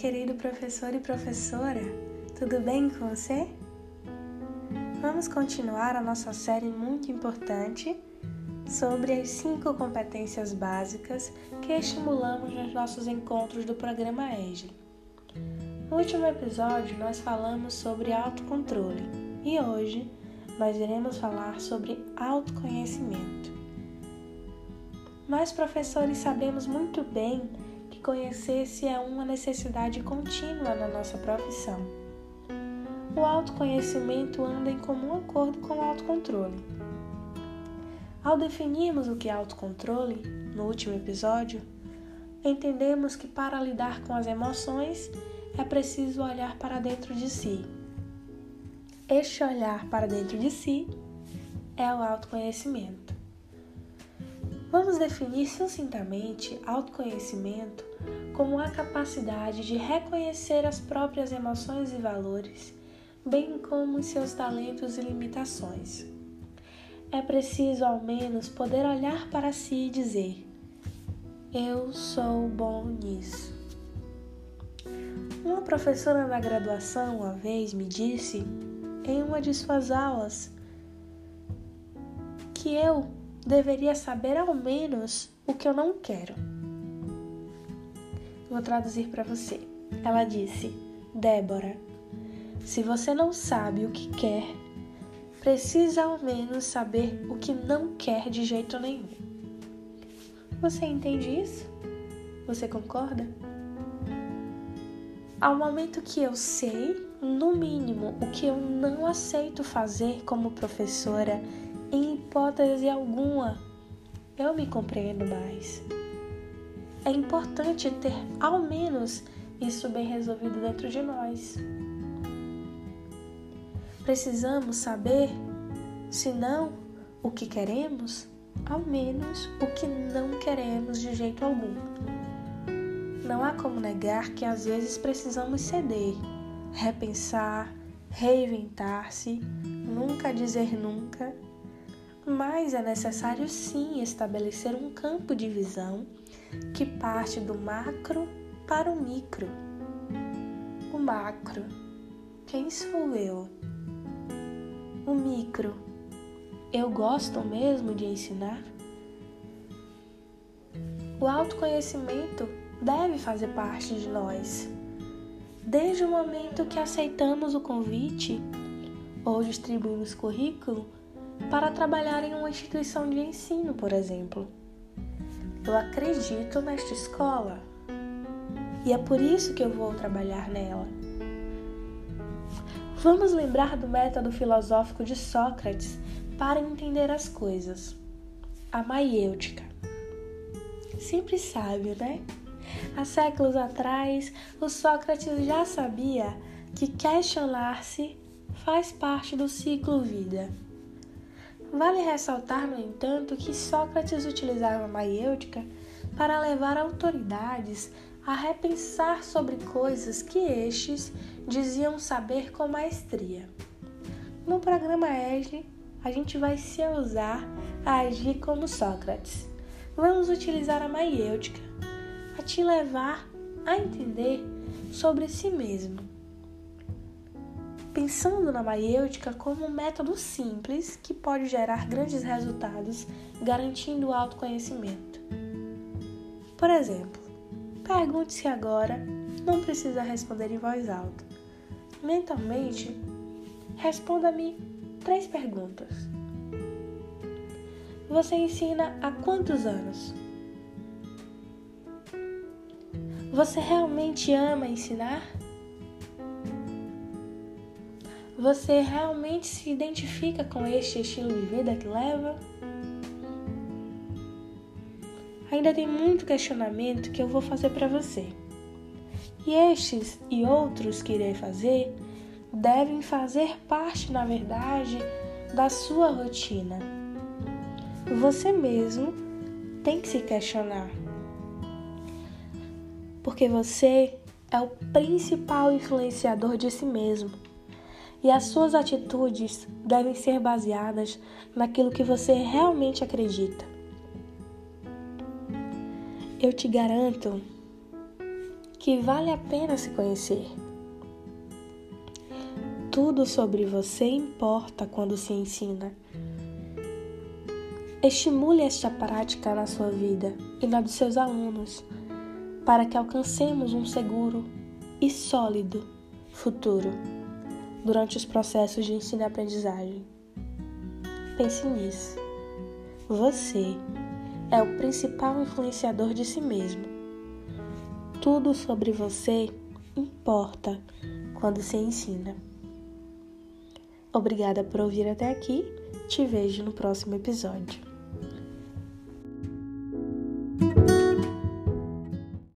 querido professor e professora, tudo bem com você? Vamos continuar a nossa série muito importante sobre as cinco competências básicas que estimulamos nos nossos encontros do programa EGLE. No último episódio, nós falamos sobre autocontrole e hoje nós iremos falar sobre autoconhecimento. Nós, professores, sabemos muito bem conhecer-se é uma necessidade contínua na nossa profissão. O autoconhecimento anda em comum acordo com o autocontrole. Ao definirmos o que é autocontrole, no último episódio, entendemos que para lidar com as emoções é preciso olhar para dentro de si. Este olhar para dentro de si é o autoconhecimento. Vamos definir sucintamente autoconhecimento como a capacidade de reconhecer as próprias emoções e valores, bem como seus talentos e limitações. É preciso, ao menos, poder olhar para si e dizer: Eu sou bom nisso. Uma professora na graduação uma vez me disse, em uma de suas aulas, que eu deveria saber ao menos o que eu não quero. Vou traduzir para você. Ela disse: Débora, se você não sabe o que quer, precisa ao menos saber o que não quer de jeito nenhum. Você entende isso? Você concorda? Ao momento que eu sei, no mínimo, o que eu não aceito fazer como professora, em hipótese alguma, eu me compreendo mais é importante ter ao menos isso bem resolvido dentro de nós. Precisamos saber, se não o que queremos, ao menos o que não queremos de jeito algum. Não há como negar que às vezes precisamos ceder, repensar, reinventar-se, nunca dizer nunca, mas é necessário sim estabelecer um campo de visão que parte do macro para o micro. O macro, quem sou eu? O micro, eu gosto mesmo de ensinar? O autoconhecimento deve fazer parte de nós. Desde o momento que aceitamos o convite ou distribuímos currículo para trabalhar em uma instituição de ensino, por exemplo. Eu acredito nesta escola e é por isso que eu vou trabalhar nela. Vamos lembrar do método filosófico de Sócrates para entender as coisas. A maiêutica. Simples sábio, né? Há séculos atrás, o Sócrates já sabia que questionar-se faz parte do ciclo vida. Vale ressaltar, no entanto, que Sócrates utilizava a maiêutica para levar autoridades a repensar sobre coisas que estes diziam saber com maestria. No programa ESLE, a gente vai se ousar a agir como Sócrates. Vamos utilizar a maiêutica a te levar a entender sobre si mesmo pensando na maiêutica como um método simples que pode gerar grandes resultados, garantindo o autoconhecimento. Por exemplo, pergunte-se agora, não precisa responder em voz alta. Mentalmente, responda-me três perguntas. Você ensina há quantos anos? Você realmente ama ensinar? Você realmente se identifica com este estilo de vida que leva? Ainda tem muito questionamento que eu vou fazer para você. E estes e outros que irei fazer devem fazer parte, na verdade, da sua rotina. Você mesmo tem que se questionar. Porque você é o principal influenciador de si mesmo e as suas atitudes devem ser baseadas naquilo que você realmente acredita. Eu te garanto que vale a pena se conhecer. Tudo sobre você importa quando se ensina. Estimule esta prática na sua vida e na dos seus alunos, para que alcancemos um seguro e sólido futuro durante os processos de ensino e aprendizagem. Pense nisso. Você é o principal influenciador de si mesmo. Tudo sobre você importa quando se ensina. Obrigada por ouvir até aqui. Te vejo no próximo episódio.